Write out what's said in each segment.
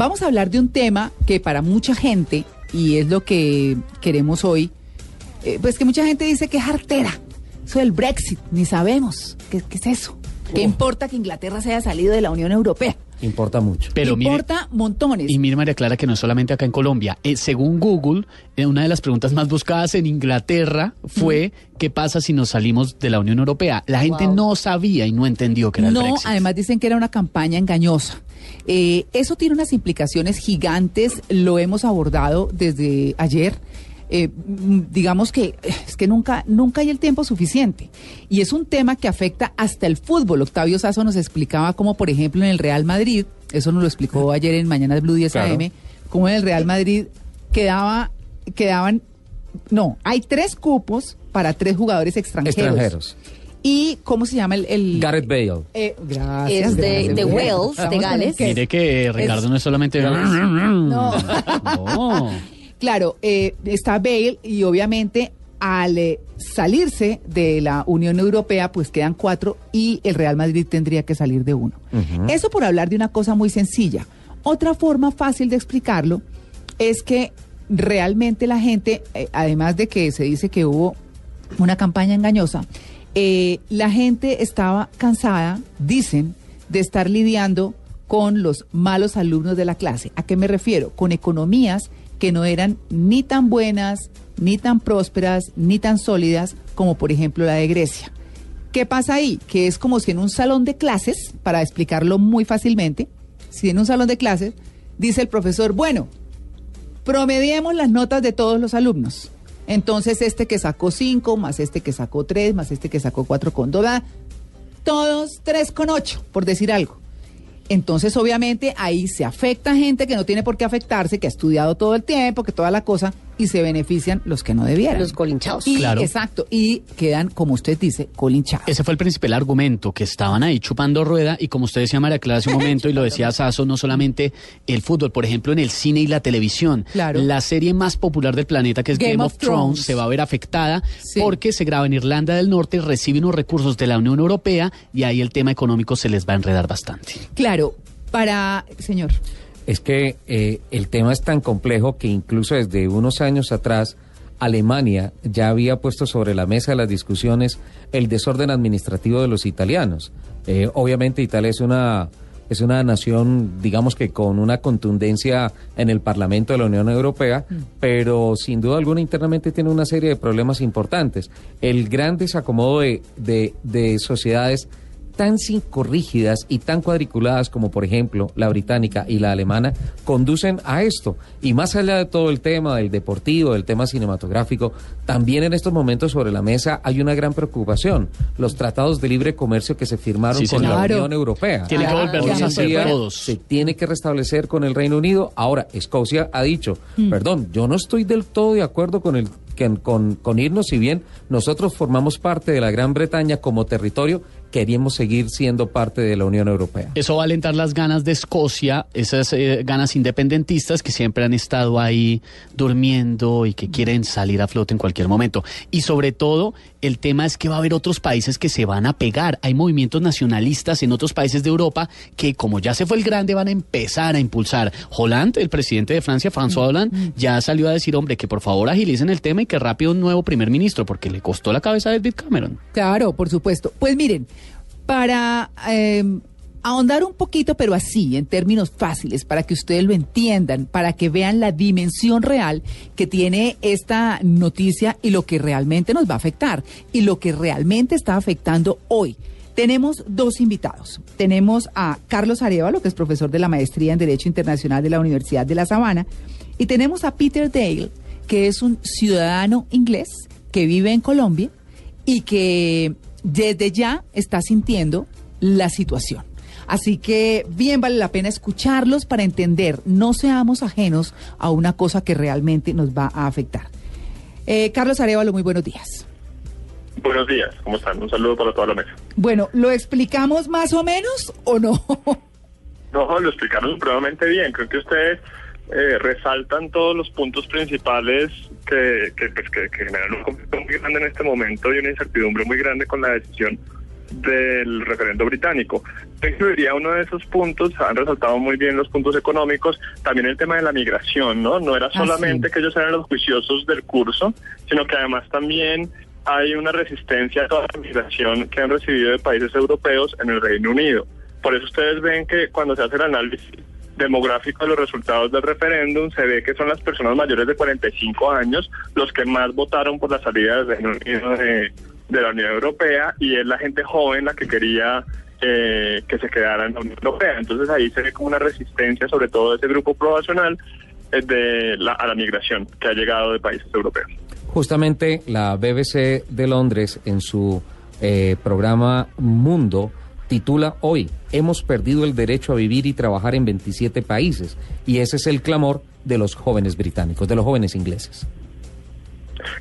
Vamos a hablar de un tema que para mucha gente, y es lo que queremos hoy, eh, pues que mucha gente dice que es artera. Eso del Brexit, ni sabemos. ¿Qué, qué es eso? ¿Qué importa que Inglaterra se haya salido de la Unión Europea? Importa mucho. Pero mire- importa montones. Y mire, María Clara, que no es solamente acá en Colombia. Eh, según Google, eh, una de las preguntas más buscadas en Inglaterra fue ¿qué pasa si nos salimos de la Unión Europea? La gente Wow. no sabía y no entendió que era el No, además dicen que era una campaña engañosa. Eh, eso tiene unas implicaciones gigantes, lo hemos abordado desde ayer. Eh, digamos que es que nunca, nunca hay el tiempo suficiente. Y es un tema que afecta hasta el fútbol. Octavio Sazo nos explicaba cómo, por ejemplo, en el Real Madrid, eso nos lo explicó ayer en Mañanas Blue 10 Claro. AM, cómo en el Real Madrid quedaba, quedaban, no, hay tres cupos para tres jugadores extranjeros. Extranjeros. ¿Y cómo se llama el...? el Gareth Bale. eh, gracias. Es de- gracias. de Wales, de Gales. que- Mire que Ricardo no es solamente... No. No. Claro, eh, está Bale y obviamente al eh, salirse de la Unión Europea, pues quedan cuatro y el Real Madrid tendría que salir de uno. Eso por hablar de una cosa muy sencilla. Otra forma fácil de explicarlo es que realmente la gente, eh, además de que se dice que hubo una campaña engañosa, eh, la gente estaba cansada, dicen, de estar lidiando con los malos alumnos de la clase. ¿A qué me refiero? Con economías que no eran ni tan buenas, ni tan prósperas, ni tan sólidas como por ejemplo la de Grecia. ¿Qué pasa ahí? Que es como si en un salón de clases, para explicarlo muy fácilmente, si en un salón de clases dice el profesor, bueno, promediemos las notas de todos los alumnos. Entonces, este que sacó 5, más este que sacó 3, más este que sacó 4 con 2, todos 3 con 8, por decir algo. Entonces, obviamente, ahí se afecta gente que no tiene por qué afectarse, que ha estudiado todo el tiempo, que toda la cosa, y se benefician los que no debieran. Los colinchados. Y, Claro. Exacto, y quedan, como usted dice, colinchados. Ese fue el principal argumento, que estaban ahí chupando rueda y como usted decía María Clara hace un momento y lo decía Sasso, no solamente el fútbol, por ejemplo en el cine y la televisión. Claro. La serie más popular del planeta que es Game, Game of of Thrones, Thrones. se va a ver afectada Sí. porque se graba en Irlanda del Norte, recibe unos recursos de la Unión Europea y ahí el tema económico se les va a enredar bastante. Claro, para, señor, Es que eh, el tema es tan complejo que incluso desde unos años atrás Alemania ya había puesto sobre la mesa de las discusiones el desorden administrativo de los italianos. Eh, obviamente Italia es una es una nación, digamos que con una contundencia en el Parlamento de la Unión Europea, pero sin duda alguna internamente tiene una serie de problemas importantes. El gran desacomodo de, de, de sociedades tan psicorrígidas y tan cuadriculadas como por ejemplo la británica y la alemana conducen a esto. Y más allá de todo el tema del deportivo, del tema cinematográfico, también en estos momentos sobre la mesa hay una gran preocupación. Los tratados de libre comercio que se firmaron Sí, con la. Unión Europea. Tiene que volverlos a hacer todos. Se tiene que restablecer con el Reino Unido. Ahora, Escocia ha dicho, perdón, yo no estoy del todo de acuerdo con el que- con, con irnos, si bien nosotros formamos parte de la Gran Bretaña como territorio, queríamos seguir siendo parte de la Unión Europea. Eso va a alentar las ganas de Escocia, esas eh, ganas independentistas que siempre han estado ahí durmiendo y que quieren salir a flote en cualquier momento. Y sobre todo, el tema es que va a haber otros países que se van a pegar. Hay movimientos nacionalistas en otros países de Europa que, como ya se fue el grande, van a empezar a impulsar. Hollande, el presidente de Francia, François Hollande, ya salió a decir, hombre, que por favor agilicen el tema y que rápido un nuevo primer ministro, porque le costó la cabeza a David Cameron. Claro, por supuesto. Pues miren, para eh, ahondar un poquito, pero así, en términos fáciles, para que ustedes lo entiendan, para que vean la dimensión real que tiene esta noticia y lo que realmente nos va a afectar y lo que realmente está afectando hoy. Tenemos dos invitados. Tenemos a Carlos Arevalo, que es profesor de la maestría en Derecho Internacional de la Universidad de La Sabana, y tenemos a Peter Dale, que es un ciudadano inglés que vive en Colombia y que desde ya está sintiendo la situación. Así que bien vale la pena escucharlos para entender, no seamos ajenos a una cosa que realmente nos va a afectar. Eh, Carlos Arevalo, muy buenos días. Buenos días, ¿cómo están? Un saludo para toda la mesa. Bueno, ¿lo explicamos más o menos o no? No, lo explicaron supremamente bien. Creo que ustedes eh, resaltan todos los puntos principales que, que, pues, que, que generan un conflicto muy grande en este momento y una incertidumbre muy grande con la decisión del referendo británico. Incluiría uno de esos puntos, han resaltado muy bien los puntos económicos, también el tema de la migración, ¿no? No era Ah, solamente sí. que ellos eran los juiciosos del curso, sino que además también hay una resistencia a toda la migración que han recibido de países europeos en el Reino Unido. Por eso ustedes ven que cuando se hace el análisis demográfico de los resultados del referéndum, se ve que son las personas mayores de 45 años los que más votaron por la salida del Reino de, la Unión Europea y es la gente joven la que quería eh, que se quedara en la Unión Europea. Entonces ahí se ve como una resistencia, sobre todo de ese grupo poblacional, eh, de la, a la migración que ha llegado de países europeos. Justamente la BBC de Londres en su eh, programa Mundo titula hoy, hemos perdido el derecho a vivir y trabajar en 27 países. Y ese es el clamor de los jóvenes británicos, de los jóvenes ingleses.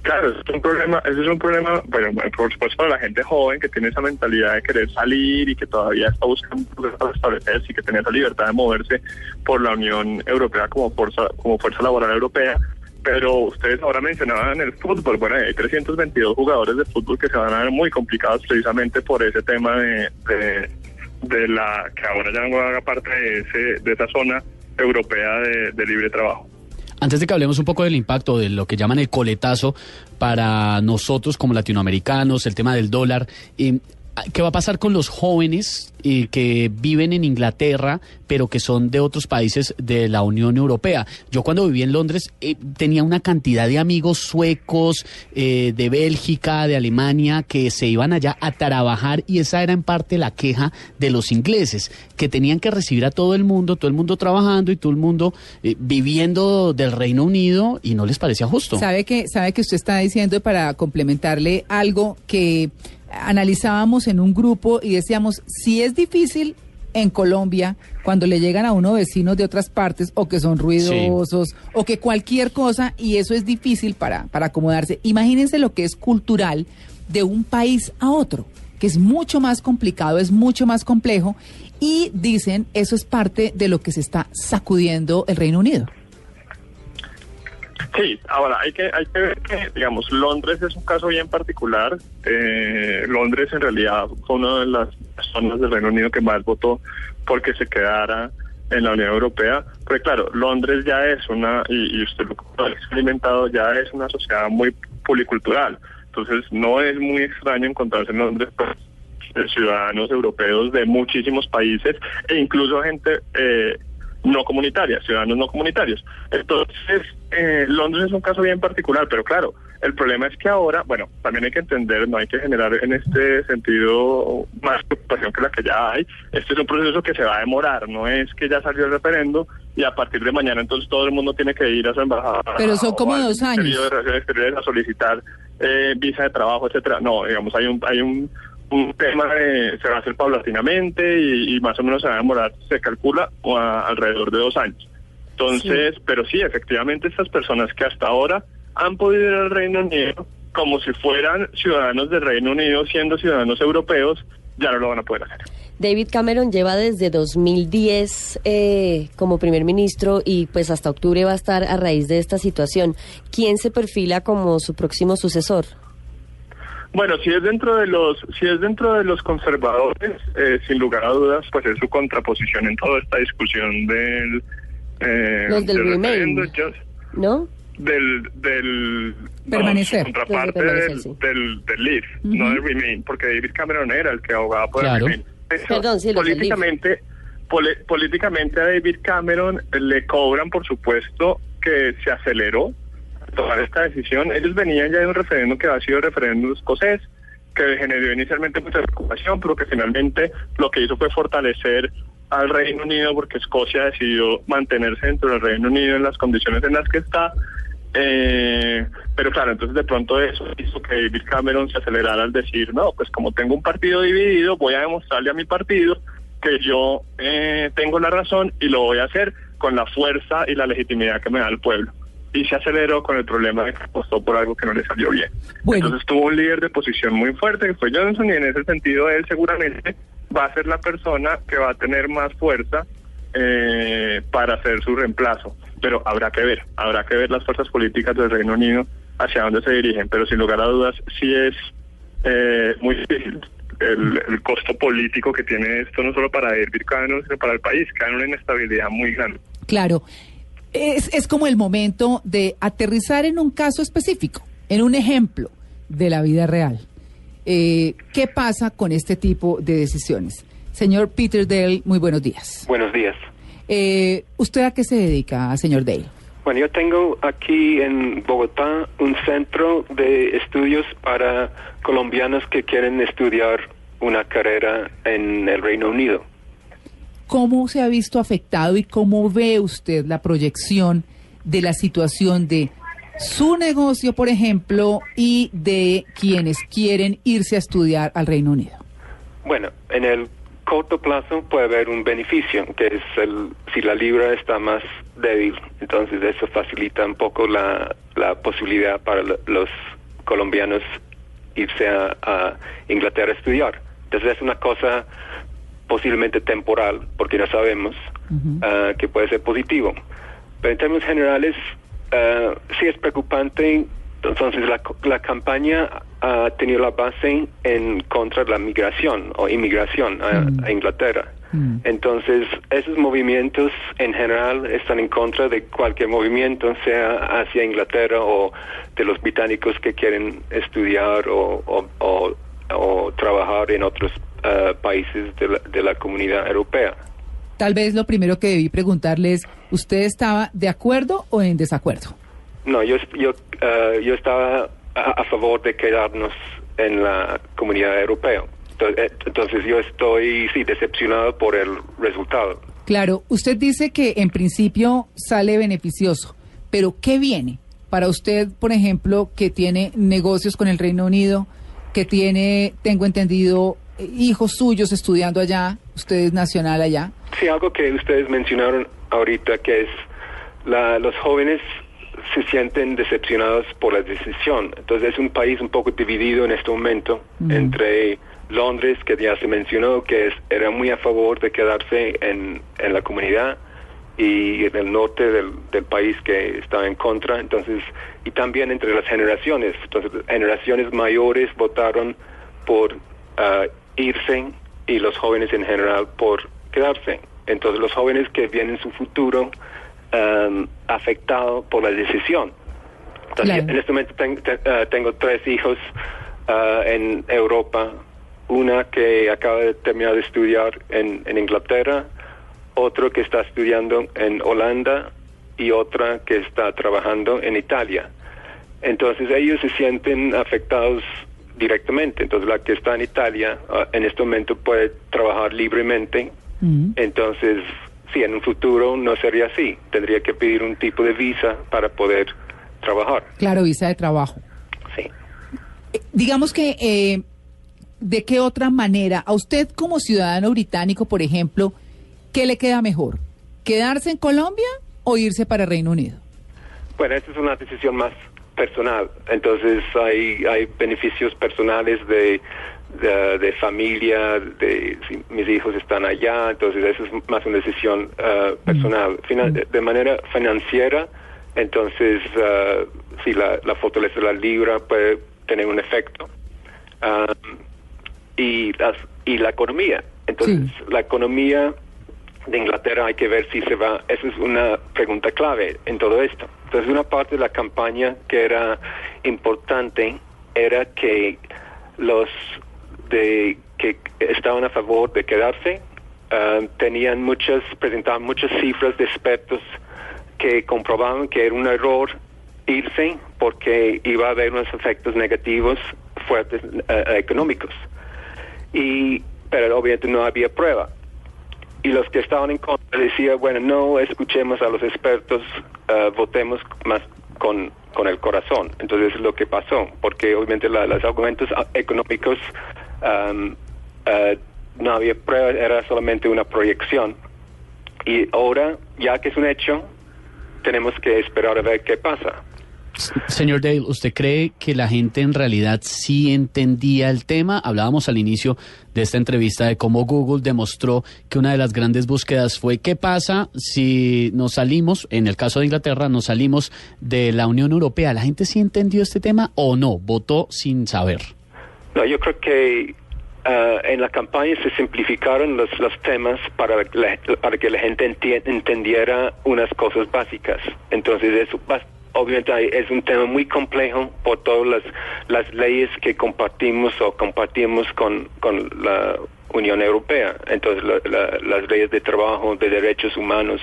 Claro, es un problema, ese es un problema, bueno, por supuesto para la gente joven que tiene esa mentalidad de querer salir y que todavía está buscando establecerse y que tiene esa libertad de moverse por la Unión Europea como fuerza, como fuerza laboral europea. Pero ustedes ahora mencionaban el fútbol, bueno, hay 322 jugadores de fútbol que se van a ver muy complicados precisamente por ese tema de, de, de la que ahora ya no haga parte de, ese, de esa zona europea de, de libre trabajo. Antes de que hablemos un poco del impacto de lo que llaman el coletazo para nosotros como latinoamericanos, el tema del dólar, eh, ¿qué va a pasar con los jóvenes eh, que viven en Inglaterra, pero que son de otros países de la Unión Europea? Yo cuando viví en Londres eh, tenía una cantidad de amigos suecos, eh, de Bélgica, de Alemania, que se iban allá a trabajar y esa era en parte la queja de los ingleses, que tenían que recibir a todo el mundo, todo el mundo trabajando y todo el mundo eh, viviendo del Reino Unido y no les parecía justo. Sabe que, sabe que usted está diciendo para complementarle algo que analizábamos en un grupo y decíamos, si es difícil en Colombia cuando le llegan a uno vecinos de otras partes o que son ruidosos o que cualquier cosa y eso es difícil para, para acomodarse. Imagínense lo que es cultural de un país a otro, que es mucho más complicado, es mucho más complejo y dicen eso es parte de lo que se está sacudiendo el Reino Unido. Sí, ahora hay que hay que ver que, digamos, Londres es un caso bien particular. Eh, Londres en realidad fue una de las zonas del Reino Unido que más votó porque se quedara en la Unión Europea. Porque claro, Londres ya es una, y, usted lo ha experimentado, ya es una sociedad muy policultural. Entonces no es muy extraño encontrarse en Londres pues, ciudadanos europeos de muchísimos países e incluso gente eh, no comunitaria, ciudadanos no comunitarios. Entonces, eh, Londres es un caso bien particular, pero claro, el problema es que ahora, bueno, también hay que entender, no hay que generar en este sentido más preocupación que la que ya hay. Este es un proceso que se va a demorar, no es que ya salió el referendo y a partir de mañana entonces todo el mundo tiene que ir a su embajada. Pero son como dos años. De Relaciones Exteriores a solicitar eh, visa de trabajo, etcétera. No, digamos, hay un, hay un un tema de, se va a hacer paulatinamente y, y más o menos se va a demorar, se calcula a- alrededor de dos años. Entonces, pero sí, efectivamente estas personas que hasta ahora han podido ir al Reino Unido como si fueran ciudadanos del Reino Unido siendo ciudadanos europeos, ya no lo van a poder hacer. David Cameron lleva desde 2010 eh, como primer ministro y pues hasta octubre va a estar a raíz de esta situación. ¿Quién se perfila como su próximo sucesor? Bueno, si es dentro de los, si es dentro de los conservadores, eh, sin lugar a dudas, pues es su contraposición en toda esta discusión del, eh, Los del Remain. referendo, yo- ¿No? Del del Permanecer. contraparte permanecer, del, sí. del, del Leave, no del Remain, porque David Cameron era el que abogaba por Claro. el Remain. Eso, Perdón, sí, políticamente, poli- políticamente a David Cameron le cobran, por supuesto, que se aceleró tomar esta decisión. Ellos venían ya de un referéndum que ha sido el referéndum escocés, que generó inicialmente mucha preocupación, pero que finalmente lo que hizo fue fortalecer al Reino Unido porque Escocia decidió mantenerse dentro del Reino Unido en las condiciones en las que está. Eh, pero claro, entonces de pronto eso hizo que David Cameron se acelerara al decir, no, pues como tengo un partido dividido, voy a demostrarle a mi partido que yo eh, tengo la razón y lo voy a hacer con la fuerza y la legitimidad que me da el pueblo. Y se aceleró con el problema de que apostó por algo que no le salió bien. Bueno. Entonces tuvo un líder de posición muy fuerte que fue Johnson y en ese sentido él seguramente va a ser la persona que va a tener más fuerza eh, para hacer su reemplazo. Pero habrá que ver, habrá que ver las fuerzas políticas del Reino Unido hacia dónde se dirigen. Pero sin lugar a dudas sí es eh, muy difícil el, costo político que tiene esto, no solo para David Cameron, sino para el país, que hay una inestabilidad muy grande. Claro, es, es como el momento de aterrizar en un caso específico, en un ejemplo de la vida real. Eh, ¿Qué pasa con este tipo de decisiones? Señor Peter Dale, muy buenos días. Buenos días. Eh, ¿Usted a qué se dedica, señor Dale? Bueno, yo tengo aquí en Bogotá un centro de estudios para colombianos que quieren estudiar una carrera en el Reino Unido. ¿Cómo se ha visto afectado y cómo ve usted la proyección de la situación de su negocio, por ejemplo, y de quienes quieren irse a estudiar al Reino Unido? Bueno, en el corto plazo puede haber un beneficio, que es el, si la libra está más débil, entonces eso facilita un poco la, la posibilidad para los colombianos irse a, Inglaterra a estudiar. Entonces es una cosa posiblemente temporal, porque ya sabemos ah, que puede ser positivo. Pero en términos generales, uh, sí es preocupante. Entonces, la, la, campaña ha tenido la base en contra de la migración o inmigración a, mm. Inglaterra. Mm. Entonces, esos movimientos en general están en contra de cualquier movimiento, sea hacia Inglaterra o de los británicos que quieren estudiar o, o, o, trabajar en otros uh, países de la, de la comunidad europea. Tal vez lo primero que debí preguntarles ¿usted estaba de acuerdo o en desacuerdo? No, yo, yo, uh, yo estaba a, favor de quedarnos en la comunidad europea. Eh, entonces yo estoy, sí, decepcionado por el resultado. Claro, usted dice que en principio sale beneficioso, pero ¿qué viene para usted, por ejemplo, que tiene negocios con el Reino Unido, que tiene, tengo entendido, hijos suyos estudiando allá, usted es nacional allá? Sí, algo que ustedes mencionaron ahorita, que es la, los jóvenes se sienten decepcionados por la decisión. Entonces es un país un poco dividido en este momento entre Londres, que ya se mencionó, que es, era muy a favor de quedarse en, en la comunidad, y en el norte del, del, país que estaba en contra. Entonces, y también entre las generaciones. Entonces, generaciones mayores votaron por uh, irse y los jóvenes en general por quedarse. Entonces los jóvenes que vienen su futuro um, afectado por la decisión. En este momento uh, tengo tres hijos uh, en Europa, una que acaba de terminar de estudiar en, en Inglaterra, otro que está estudiando en Holanda y otra que está trabajando en Italia. Entonces ellos se sienten afectados directamente. Entonces la que está en Italia uh, en este momento puede trabajar libremente entonces, si en un futuro no sería así, tendría que pedir un tipo de visa para poder trabajar. Claro, visa de trabajo. Sí. Eh, digamos que, eh, ¿de qué otra manera, a usted como ciudadano británico, por ejemplo, qué le queda mejor? ¿Quedarse en Colombia o irse para Reino Unido? Bueno, esta es una decisión más personal. Entonces hay, hay beneficios personales de de, familia, de si mis hijos están allá, entonces eso es más una decisión uh, personal. de manera financiera, entonces uh, si la, la fortaleza de la libra puede tener un efecto. Um, y, las, y la economía. Entonces, la economía de Inglaterra hay que ver si se va. Esa es una pregunta clave en todo esto. Entonces, una parte de la campaña que era importante era que los de que estaban a favor de quedarse. Ah, tenían muchas, presentaban muchas cifras de expertos que comprobaban que era un error irse porque iba a haber unos efectos negativos fuertes ah, económicos. Y, pero obviamente no había prueba. Y los que estaban en contra decían, bueno, no escuchemos a los expertos, ah, votemos más con, con el corazón. Entonces es lo que pasó, porque obviamente los argumentos económicos uh, no había prueba, era solamente una proyección. Y ahora, ya que es un hecho, tenemos que esperar a ver qué pasa. Señor Dale, ¿usted cree que la gente en realidad sí entendía el tema? Hablábamos al inicio de esta entrevista de cómo Google demostró que una de las grandes búsquedas fue qué pasa si nos salimos, en el caso de Inglaterra, nos salimos de la Unión Europea. ¿La gente sí entendió este tema o no? ¿Votó sin saber? No, yo creo que ah, en la campaña se simplificaron los, los temas para, la- para que la gente entendiera unas cosas básicas. Entonces, eso obviamente es un tema muy complejo por todas las, las leyes que compartimos o compartimos con, con la Unión Europea. Entonces, la- la- las leyes de trabajo, de derechos humanos,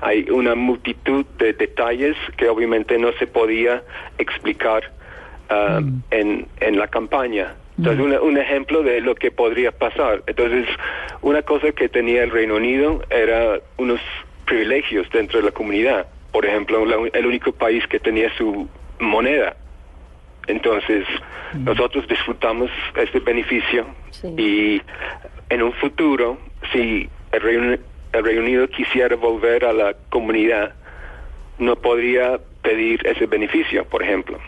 hay una multitud de detalles que obviamente no se podía explicar ah, en, en la campaña. Entonces, una- un ejemplo de lo que podría pasar. Entonces, una cosa que tenía el Reino Unido era unos privilegios dentro de la comunidad. Por ejemplo, la- el único país que tenía su moneda. Entonces, nosotros disfrutamos este beneficio Sí. y en un futuro, si el Reino, el Reino Unido quisiera volver a la comunidad, no podría pedir ese beneficio, por ejemplo.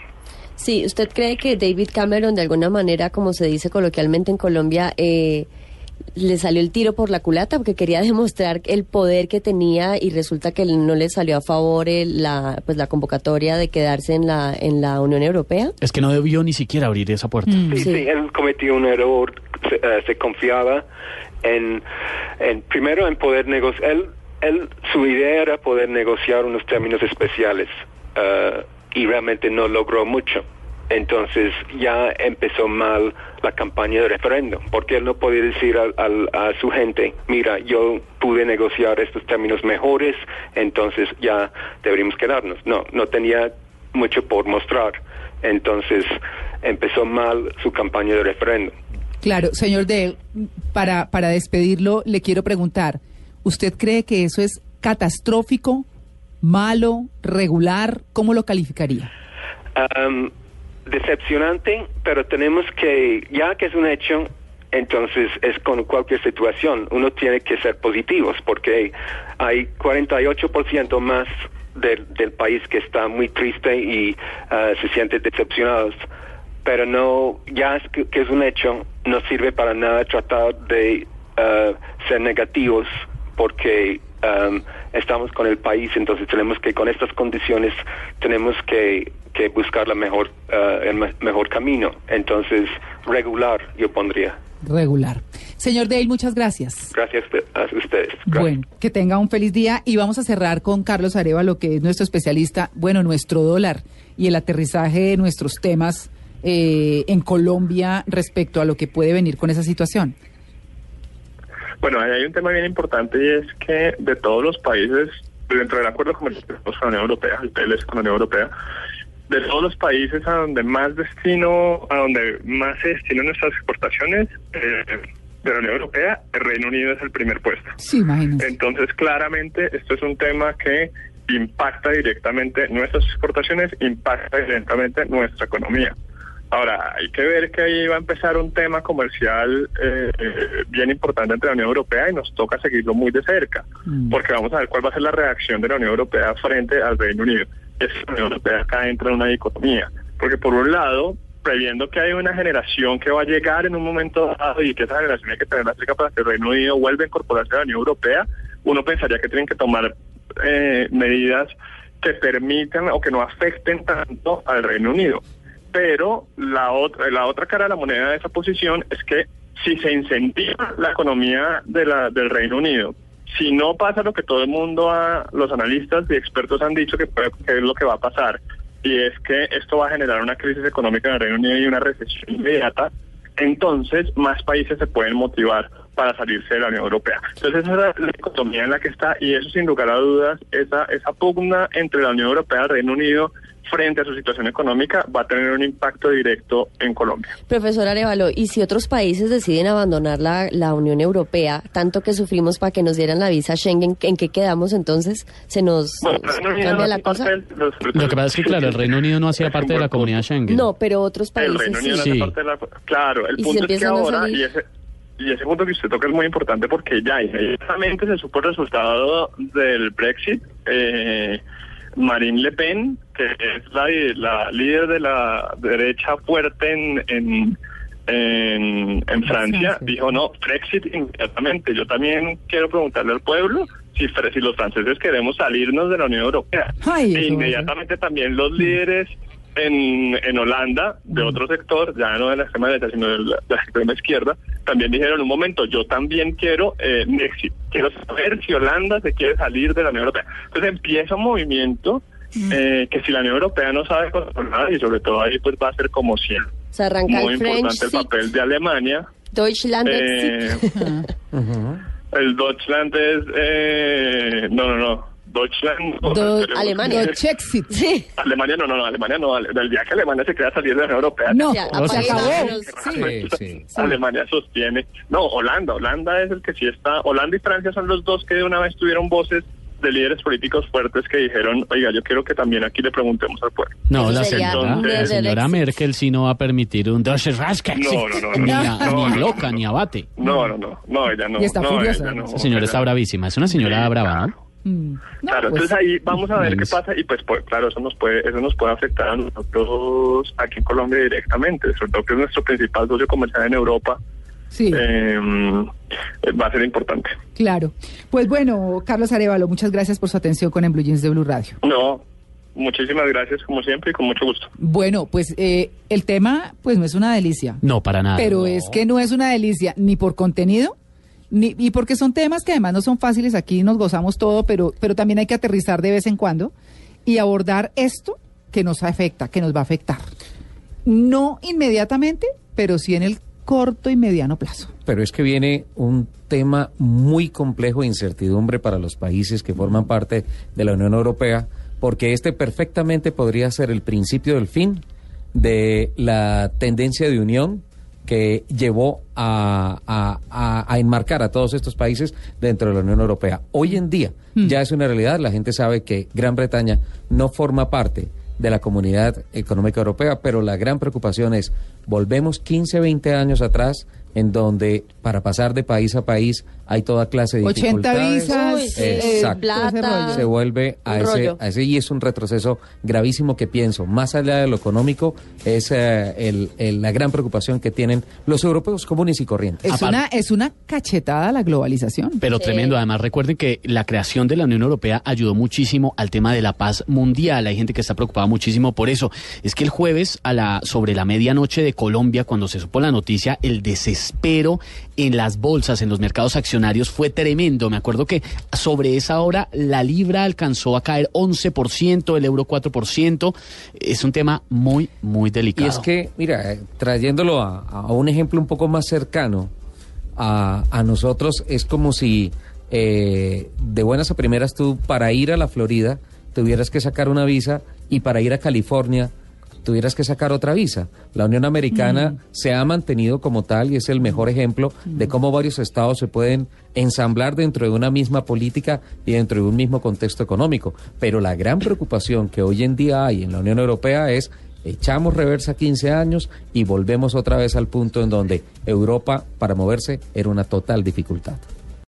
Sí, ¿usted cree que David Cameron, de alguna manera, como se dice coloquialmente en Colombia, eh, le salió el tiro por la culata porque quería demostrar el poder que tenía y resulta que no le salió a favor el- la, pues, la convocatoria de quedarse en la, en la Unión Europea? Es que no debió ni siquiera abrir esa puerta. Mm. Sí, Sí. sí, él cometió un error, se, eh, se confiaba en, en, primero en poder negociar, él, él, su idea era poder negociar unos términos especiales eh, y realmente no logró mucho. Entonces ya empezó mal la campaña de referéndum, porque él no podía decir al- al- a su gente, mira, yo pude negociar estos términos mejores, entonces ya deberíamos quedarnos. No, no tenía mucho por mostrar. Entonces empezó mal su campaña de referéndum. Claro, señor Dale, para, para despedirlo, le quiero preguntar, ¿usted cree que eso es catastrófico, malo, regular? ¿Cómo lo calificaría? Am, decepcionante, pero tenemos que, ya que es un hecho, entonces es con cualquier situación, uno tiene que ser positivos, porque hay 48% más del, del país que está muy triste y ah, se siente decepcionados. Pero no, ya es que, es un hecho, no sirve para nada tratar de ah, ser negativos, porque um, estamos con el país, entonces tenemos que, con estas condiciones, tenemos que, que buscar la mejor, uh, el me- mejor camino. Entonces, regular, yo pondría. Regular. Señor Dale, muchas gracias. Gracias a ustedes. Gracias. Bueno, que tenga un feliz día y vamos a cerrar con Carlos Arevalo, que es nuestro especialista, bueno, nuestro dólar y el aterrizaje de nuestros temas eh, en Colombia respecto a lo que puede venir con esa situación. Bueno, hay un tema bien importante y es que de todos los países, dentro del acuerdo comercial con la Unión Europea, el TLS con la Unión Europea, de todos los países a donde más destino, a donde más se destinan nuestras exportaciones eh, de la Unión Europea, el Reino Unido es el primer puesto. Sí, imagínense. Entonces, claramente, esto es un tema que impacta directamente nuestras exportaciones, impacta directamente nuestra economía. Ahora, hay que ver que ahí va a empezar un tema comercial eh, eh, bien importante entre la Unión Europea y nos toca seguirlo muy de cerca, Mm. porque vamos a ver cuál va a ser la reacción de la Unión Europea frente al Reino Unido. Es que la Unión Europea acá entra en una dicotomía, porque por un lado, previendo que hay una generación que va a llegar en un momento dado y que esa generación hay que tenerla cerca para que el Reino Unido vuelva a incorporarse a la Unión Europea, uno pensaría que tienen que tomar eh, medidas que permitan o que no afecten tanto al Reino Unido. Pero la otra, la otra cara de la moneda de esa posición es que si se incentiva la economía de la, del Reino Unido, si no pasa lo que todo el mundo, ha- los analistas y expertos han dicho que, puede- que es lo que va a pasar, y es que esto va a generar una crisis económica en el Reino Unido y una recesión inmediata, entonces más países se pueden motivar para salirse de la Unión Europea. Entonces esa es la dicotomía en la que está y eso sin lugar a dudas, esa, esa pugna entre la Unión Europea y el Reino Unido frente a su situación económica va a tener un impacto directo en Colombia. Profesor Arevalo, ¿y si otros países deciden abandonar la, la Unión Europea, tanto que sufrimos para que nos dieran la visa Schengen, ¿en qué quedamos entonces? ¿Se nos Bueno, el cambia no la cosa? parte del- los- Lo que pasa es que, claro, el Reino Unido no hacía parte de la comunidad punto. Schengen. No, pero otros El países Reino Unido no sí. hace parte de la... Claro, el Y si punto es que ahora, salir- y ese, y ese punto que usted toca es muy importante porque ya inmediatamente se supo el resultado del Brexit. Eh, Marine Le Pen, que es la, la líder de la derecha fuerte en, en, en, en Francia, dijo no, Brexit inmediatamente. Yo también quiero preguntarle al pueblo si, si los franceses queremos salirnos de la Unión Europea. Ay, e inmediatamente también los líderes en, en Holanda, de otro sector, ya no de la extrema derecha, sino de la, de la extrema izquierda, también dijeron, un momento, yo también quiero eh, quiero saber si Holanda se quiere salir de la Unión Europea. Entonces empieza un movimiento eh, que si la Unión Europea no sabe controlar, y sobre todo ahí pues va a ser como siempre, Se arranca muy el French importante el papel de Alemania. Deutschland Eh, el Deutschland es... Eh, no, no, no. Deutschland... no, Do- Alemania. Deutschexit. Sí. Alemania no, no, no, Alemania no. Del día que Alemania se quiera salir de la Unión Europea. No, Ya, se acabó. vámonos. Sí, sí. Alemania sostiene. No, Holanda. Holanda es el que sí está. Holanda y Francia son los dos que de una vez tuvieron voces de líderes políticos fuertes que dijeron, oiga, yo quiero que también aquí le preguntemos al pueblo. No, la señora, la. Merkel sí no va a permitir un Deutsche Reichsexit. No, no, no, no, Ni, a- loca, ni abate. No, no, no, no, ella no. Y está no, furiosa, ella ¿no? señora está bravísima. Es una señora Sí, brava, claro. ¿no? Mm. No, Claro, pues, entonces ahí vamos a ver qué pasa y pues, pues, claro, eso nos puede eso nos puede afectar a nosotros aquí en Colombia directamente, sobre todo que es nuestro principal socio comercial en Europa, sí, eh, va a ser importante. claro. Pues bueno, Carlos Arevalo, muchas gracias por su atención con En Blue Jeans de Blue Radio. No, muchísimas gracias como siempre y con mucho gusto. Bueno, pues eh, el tema pues no es una delicia, No, para nada. pero es que no es una delicia ni por contenido, ni, y porque son temas que además no son fáciles, aquí nos gozamos todo, pero, pero también hay que aterrizar de vez en cuando y abordar esto que nos afecta, que nos va a afectar. No inmediatamente, pero sí en el corto y mediano plazo. Pero es que viene un tema muy complejo de incertidumbre para los países que forman parte de la Unión Europea, porque este perfectamente podría ser el principio del fin de la tendencia de unión que llevó a, a- a- a enmarcar a todos estos países dentro de la Unión Europea. Hoy en día ya es una realidad, la gente sabe que Gran Bretaña no forma parte de la Comunidad Económica Europea, pero la gran preocupación es, volvemos 15, 20 años atrás, en donde para pasar de país a país hay toda clase de 80 dificultades. visas, Exacto. plata. Se vuelve a ese, rollo. a ese y es un retroceso gravísimo que pienso, más allá de lo económico, es eh, el- el- la gran preocupación que tienen los europeos comunes y corrientes. Es una, es una cachetada la globalización. Pero Sí. tremendo. Además, recuerden que la creación de la Unión Europea ayudó muchísimo al tema de la paz mundial. Hay gente que está preocupada muchísimo por eso. Es que el jueves, a la, sobre la medianoche de Colombia, cuando se supo la noticia, el desespero en las bolsas, en los mercados accionarios, fue tremendo. Me acuerdo que sobre esa hora la libra alcanzó a caer 11%, el euro 4%. Es un tema muy, muy Y delicado. es que, mira, eh, trayéndolo a, a un ejemplo un poco más cercano a, a nosotros, es como si eh, de buenas a primeras tú para ir a la Florida tuvieras que sacar una visa y para ir a California tuvieras que sacar otra visa. La Unión Americana se ha mantenido como tal y es el mejor ejemplo de cómo varios estados se pueden ensamblar dentro de una misma política y dentro de un mismo contexto económico. Pero la gran preocupación que hoy en día hay en la Unión Europea es echamos reversa 15 años y volvemos otra vez al punto en donde Europa para moverse era una total dificultad.